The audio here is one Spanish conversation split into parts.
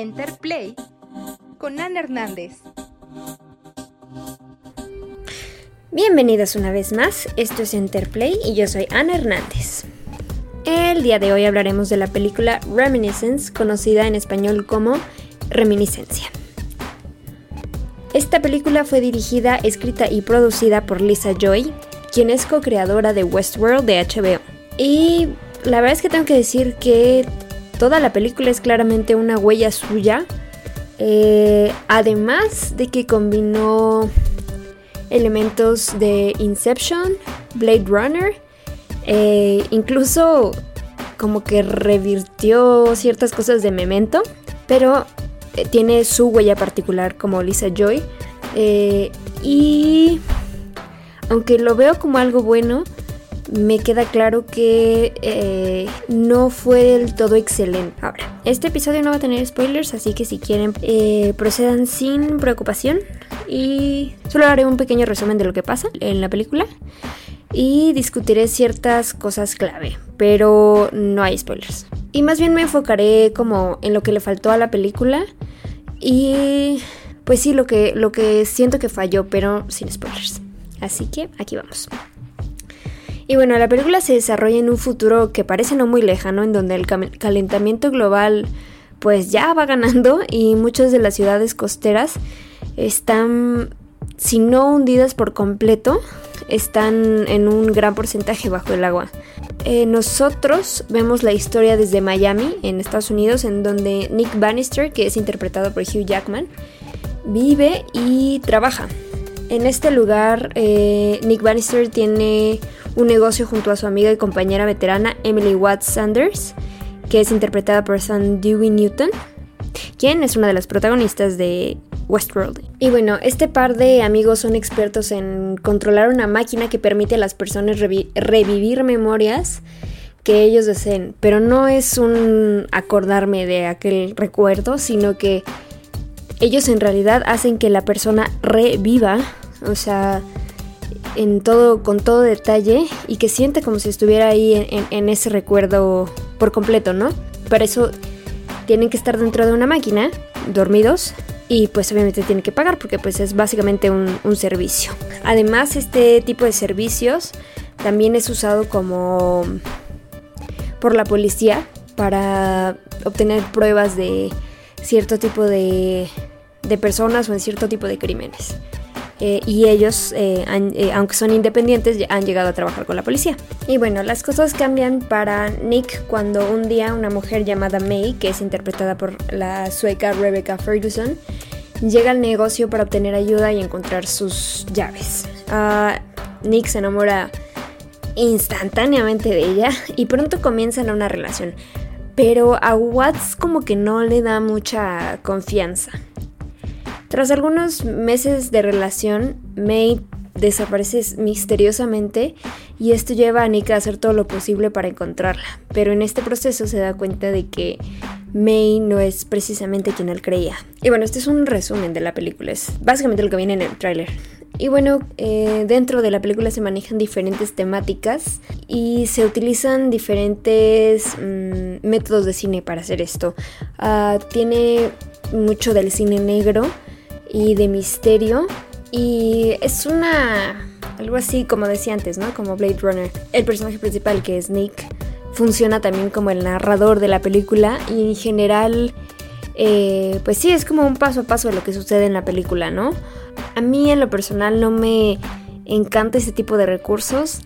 Enterplay con Ana Hernández. Bienvenidos una vez más, esto es Enterplay y yo soy Ana Hernández. El día de hoy hablaremos de la película Reminiscence, conocida en español como Reminiscencia. Esta película fue dirigida, escrita y producida por Lisa Joy, quien es co-creadora de Westworld de HBO. Y la verdad es que tengo que decir que toda la película es claramente una huella suya. Eh, además de que combinó elementos de Inception, Blade Runner, eh, incluso como que revirtió ciertas cosas de Memento, pero eh, tiene su huella particular como Lisa Joy. y aunque lo veo como algo bueno, me queda claro que eh, no fue del todo excelente. Ahora, este episodio no va a tener spoilers, así que si quieren eh, procedan sin preocupación y solo haré un pequeño resumen de lo que pasa en la película y discutiré ciertas cosas clave, pero no hay spoilers. Y más bien me enfocaré como en lo que le faltó a la película y pues sí, lo que, lo que siento que falló, pero sin spoilers. Así que aquí vamos. Y bueno, la película se desarrolla en un futuro que parece no muy lejano, en donde el calentamiento global pues ya va ganando y muchas de las ciudades costeras están, si no hundidas por completo, están en un gran porcentaje bajo el agua. Eh, nosotros vemos la historia desde Miami, en Estados Unidos, en donde Nick Bannister, que es interpretado por Hugh Jackman, vive y trabaja. En este lugar, eh, Nick Bannister tiene un negocio junto a su amiga y compañera veterana Emily Watts Sanders, que es interpretada por Sam Dewey Newton, quien es una de las protagonistas de Westworld. Y bueno, este par de amigos son expertos en controlar una máquina que permite a las personas revivir memorias que ellos deseen, pero no es un acordarme de aquel recuerdo, sino que ellos en realidad hacen que la persona reviva, o sea, en todo, con todo detalle y que siente como si estuviera ahí en, ese recuerdo por completo, ¿no? Para eso tienen que estar dentro de una máquina, dormidos, y pues obviamente tienen que pagar porque pues es básicamente un, un, servicio. Además este tipo de servicios también es usado como por la policía para obtener pruebas de cierto tipo de, de personas o en cierto tipo de crímenes. Eh, y ellos, eh, eh, aunque son independientes, han llegado a trabajar con la policía. Y bueno, las cosas cambian para Nick cuando un día una mujer llamada May, que es interpretada por la sueca Rebecca Ferguson, llega al negocio para obtener ayuda y encontrar sus llaves. Ah, Nick se enamora instantáneamente de ella y pronto comienzan una relación. Pero a Watts como que no le da mucha confianza. Tras algunos meses de relación, May desaparece misteriosamente y esto lleva a Nick a hacer todo lo posible para encontrarla, pero en este proceso se da cuenta de que May no es precisamente quien él creía. Y bueno, este es un resumen de la película, es básicamente lo que viene en el tráiler. Y bueno, eh, dentro de la película se manejan diferentes temáticas y se utilizan diferentes mm, métodos de cine para hacer esto. Ah, tiene mucho del cine negro, y de misterio. Y es una... algo así como decía antes, ¿no? Como Blade Runner. El personaje principal, que es Nick, funciona también como el narrador de la película y en general... Eh, pues sí, es como un paso a paso de lo que sucede en la película, ¿no? A mí en lo personal no me encanta ese tipo de recursos,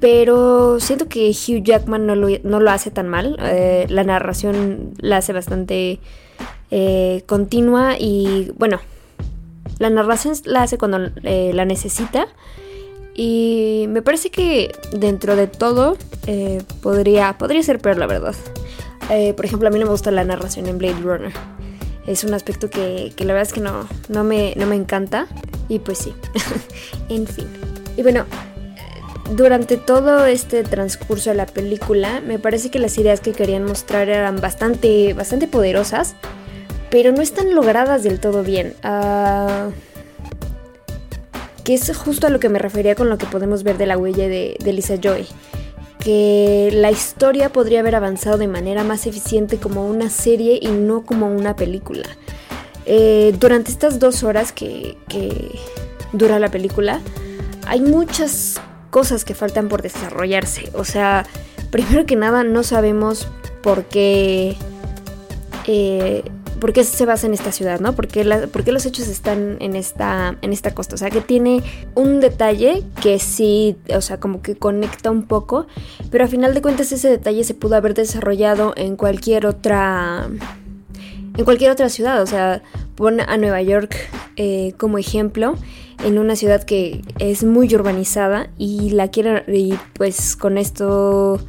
pero siento que Hugh Jackman no lo, hace tan mal. Eh, la narración la hace bastante eh, continua y bueno, la narración la hace cuando eh, la necesita. Y me parece que dentro de todo eh, podría, podría ser peor, la verdad. Eh, por ejemplo, a mí no me gusta la narración en Blade Runner. Es un aspecto que, la verdad es que no, no, me, no me encanta. Y pues sí, en fin. Y bueno, durante todo este transcurso de la película, me parece que las ideas que querían mostrar eran bastante, bastante poderosas pero no están logradas del todo bien. Uh, que es justo a lo que me refería con lo que podemos ver de la huella de, Lisa Joy. que la historia podría haber avanzado de manera más eficiente como una serie y no como una película. Eh, durante estas dos horas que, que dura la película, hay muchas cosas que faltan por desarrollarse. O sea, primero que nada no sabemos por qué... Eh, por qué se basa en esta ciudad, ¿no? ¿Por qué, los hechos están en esta, en esta costa? O sea, que tiene un detalle que sí, o sea, como que conecta un poco, pero a final de cuentas ese detalle se pudo haber desarrollado en cualquier otra... En cualquier otra ciudad, o sea, pon a Nueva York eh, como ejemplo en una ciudad que es muy urbanizada y la quieren y pues con esto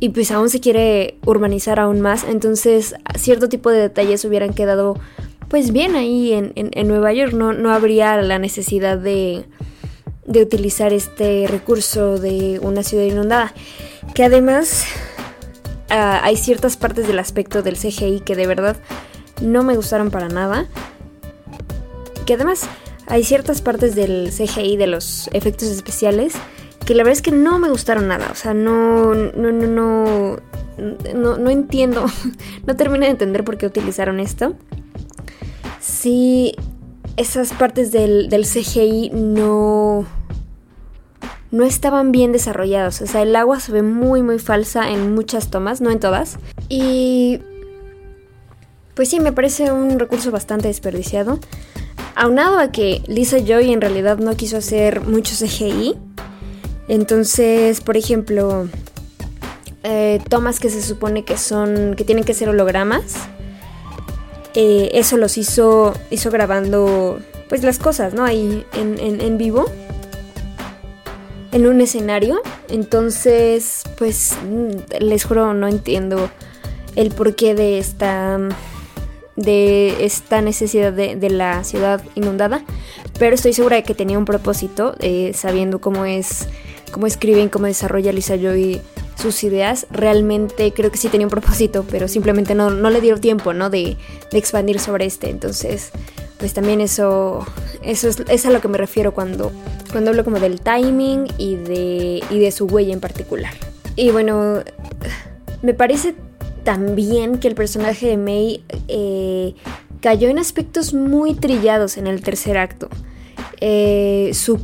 y pues aún se quiere urbanizar aún más, entonces cierto tipo de detalles hubieran quedado pues bien ahí en, Nueva York, no, no habría la necesidad de, de utilizar este recurso de una ciudad inundada, que además ah, hay ciertas partes del aspecto del CGI que de verdad no me gustaron para nada, que además hay ciertas partes del CGI de los efectos especiales que la verdad es que no me gustaron nada. O sea, no, no, no, no, no, no entiendo, no termino de entender por qué utilizaron esto. Sí, esas partes del, del CGI no, no estaban bien desarrollados. O sea, el agua se ve muy, muy falsa en muchas tomas, no en todas. Y... Pues sí, me parece un recurso bastante desperdiciado. Aunado a que Lisa Joy en realidad no quiso hacer mucho CGI, entonces, por ejemplo, eh, tomas que se supone que son, que tienen que ser hologramas, eh, eso los hizo, hizo grabando, pues las cosas, ¿no? Ahí en, vivo, en un escenario. Entonces, pues, mm, les juro, no entiendo el porqué de esta de esta necesidad de, la ciudad inundada, pero estoy segura de que tenía un propósito, eh, sabiendo cómo es cómo escriben, cómo desarrolla Lisa Joy sus ideas, realmente creo que sí tenía un propósito, pero simplemente no, le dio tiempo, ¿no? De, expandir sobre este. Entonces, pues también eso, eso es, a lo que me refiero cuando, cuando hablo como del timing y de, y de su huella en particular. Y bueno, me parece también que el personaje de May eh, cayó en aspectos muy trillados en el tercer acto. Eh, su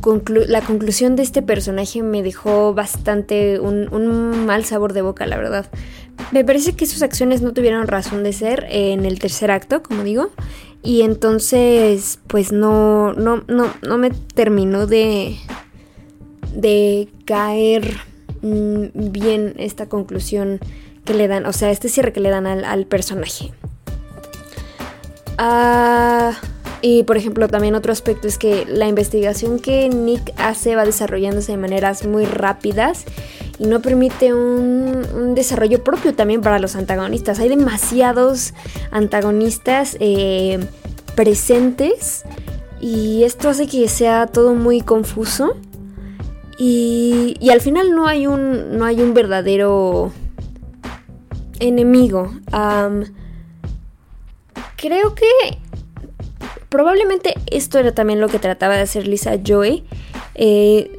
la conclusión de este personaje me dejó bastante un, mal sabor de boca, la verdad. Me parece que sus acciones no tuvieron razón de ser en el tercer acto, como digo. Y entonces, pues no, no, no, no me terminó de, de caer mm, bien esta conclusión que le dan, o sea, este cierre que le dan al, personaje. Ah. Y por ejemplo, también otro aspecto es que la investigación que Nick hace va desarrollándose de maneras muy rápidas y no permite un, desarrollo propio también para los antagonistas. Hay demasiados antagonistas eh, presentes y esto hace que sea todo muy confuso. Y, y, al final no hay un, no hay un verdadero enemigo. creo que probablemente esto era también lo que trataba de hacer Lisa Joy, eh,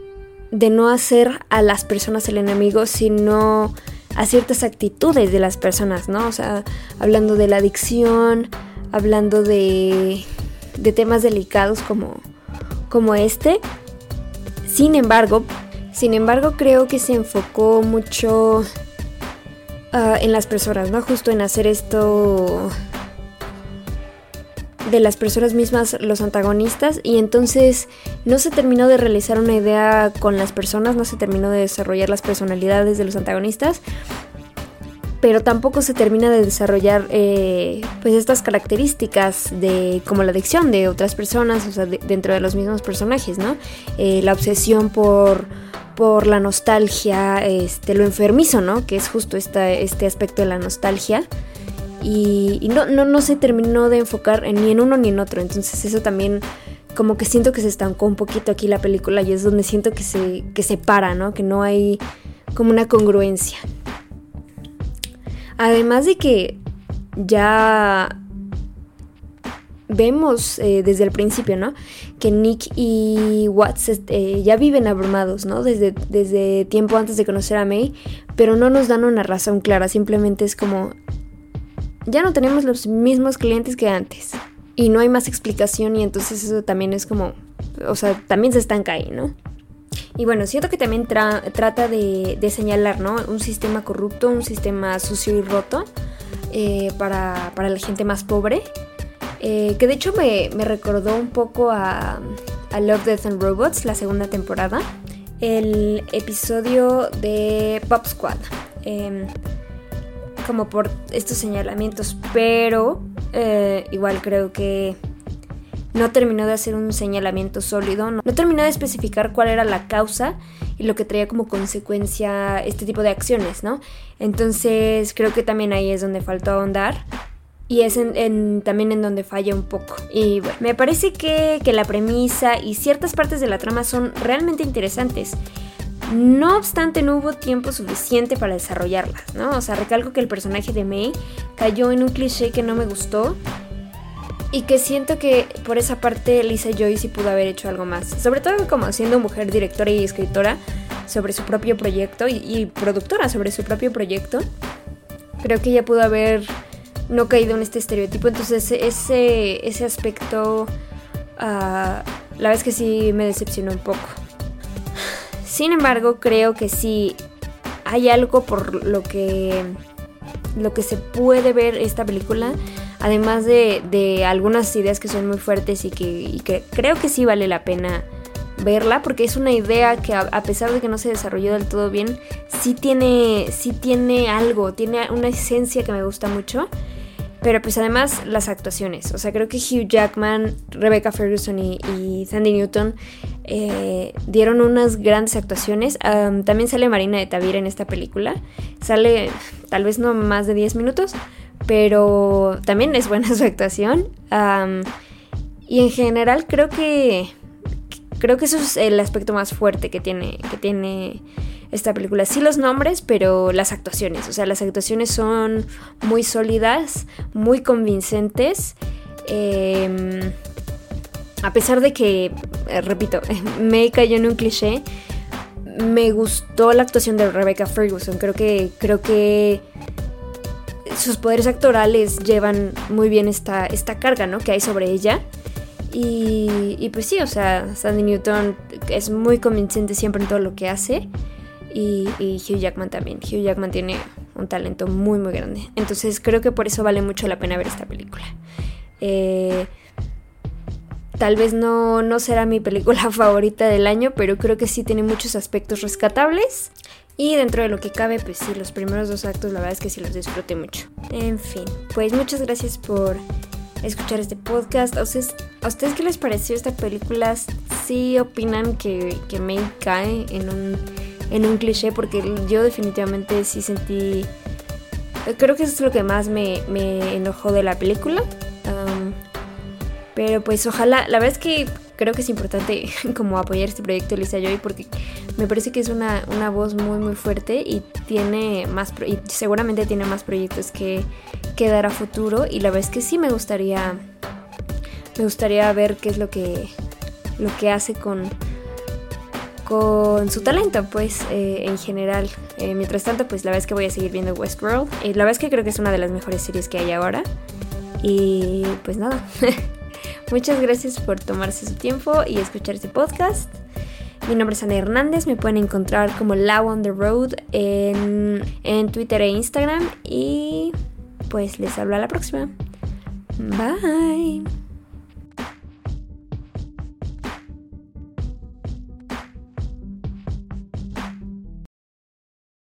de no hacer a las personas el enemigo, sino a ciertas actitudes de las personas, ¿no? O sea, hablando de la adicción, hablando de, de temas delicados como, como este. Sin embargo, sin embargo, creo que se enfocó mucho ah, en las personas, ¿no? Justo en hacer esto de las personas mismas los antagonistas y entonces no se terminó de realizar una idea con las personas, no se terminó de desarrollar las personalidades de los antagonistas, pero tampoco se termina de desarrollar eh, pues estas características de como la adicción de otras personas, o sea, dentro de los mismos personajes, ¿no? Eh, la obsesión por por la nostalgia, este, lo enfermizo, ¿no? Que es justo esta, este aspecto de la nostalgia y, no, no, no se terminó de enfocar ni en uno ni en otro. Entonces eso también como que siento que se estancó un poquito aquí la película y es donde siento que se, que se para, ¿no? Que no hay como una congruencia. Además de que ya vemos eh, desde el principio, ¿no? Que Nick y Watts eh, ya viven abrumados, ¿no? Desde, desde tiempo antes de conocer a May, pero no nos dan una razón clara, simplemente es como, ya no tenemos los mismos clientes que antes. Y no hay más explicación y entonces eso también es como, o sea, también se estanca ahí, ¿no? Y bueno, siento que también trata de, señalar, ¿no? Un sistema corrupto, un sistema sucio y roto eh, para, la gente más pobre. Eh, que de hecho me, recordó un poco a, a, Love, Death and Robots, la segunda temporada. El episodio de Pop Squad. Em, como por estos señalamientos, pero eh, igual creo que no terminó de hacer un señalamiento sólido, no, terminó de especificar cuál era la causa y lo que traía como consecuencia este tipo de acciones, ¿no? Entonces creo que también ahí es donde faltó ahondar. Y es también en donde falla un poco. Y bueno, me parece que, que la premisa y ciertas partes de la trama son realmente interesantes. No obstante, no hubo tiempo suficiente para desarrollarlas, ¿no? O sea, recalco que el personaje de May cayó en un cliché que no me gustó y que siento que por esa parte Lisa Joy sí pudo haber hecho algo más. Sobre todo como siendo mujer directora y escritora sobre su propio proyecto y, productora sobre su propio proyecto. Creo que ella pudo haber no caído en este estereotipo. Entonces ese, ese aspecto ah, la vez que sí me decepcionó un poco. Sin embargo, creo que sí hay algo por lo que lo que se puede ver esta película además de, algunas ideas que son muy fuertes y que, creo que sí vale la pena verla porque es una idea que a, pesar de que no se desarrolló del todo bien, sí tiene, sí tiene algo, tiene una esencia que me gusta mucho. Pero pues además las actuaciones, o sea, creo que Hugh Jackman, Rebecca Ferguson y, Sandy Newton eh, dieron unas grandes actuaciones. también sale Marina de Tavira en esta película. Sale tal vez no más de 10 minutos, pero también es buena su actuación. y en general creo que creo que eso es el aspecto más fuerte que tiene que tiene esta película. Sí los nombres, pero las actuaciones. O sea, las actuaciones son muy sólidas, muy convincentes. Em, a pesar de que, eh, repito, me cayó en un cliché, me gustó la actuación de Rebecca Ferguson. Creo que, creo que sus poderes actorales llevan muy bien esta, esta carga, ¿no? Que hay sobre ella. Y, pues sí, o sea, Sandy Newton es muy convincente siempre en todo lo que hace. Y, Hugh Jackman también. Hugh Jackman tiene un talento muy, muy grande. Entonces creo que por eso vale mucho la pena ver esta película. Eh, tal vez no, no será mi película favorita del año, pero creo que sí tiene muchos aspectos rescatables. Y dentro de lo que cabe, pues sí, los primeros dos actos la verdad es que sí los disfruté mucho. En fin, pues muchas gracias por escuchar este podcast. ¿A ustedes, ¿a ustedes qué les pareció esta película? ¿Sí opinan que, que May cae en un, en un cliché? Porque yo definitivamente sí sentí... Creo que eso es lo que más me, me enojó de la película. pero pues ojalá, la verdad es que creo que es importante como apoyar este proyecto Lisa Joy porque me parece que es una, voz muy muy fuerte y tiene más y seguramente tiene más proyectos que, que dar a futuro y la verdad es que sí me gustaría me gustaría ver qué es lo que lo que hace con con su talento pues eh, en general eh, mientras tanto pues la verdad es que voy a seguir viendo Westworld la verdad es que creo que es una de las mejores series que hay ahora y pues nada Muchas gracias por tomarse su tiempo y escuchar este podcast. Mi nombre es Ana Hernández, me pueden encontrar como Law on the Road en, en Twitter e Instagram y pues les hablo a la próxima. Bye.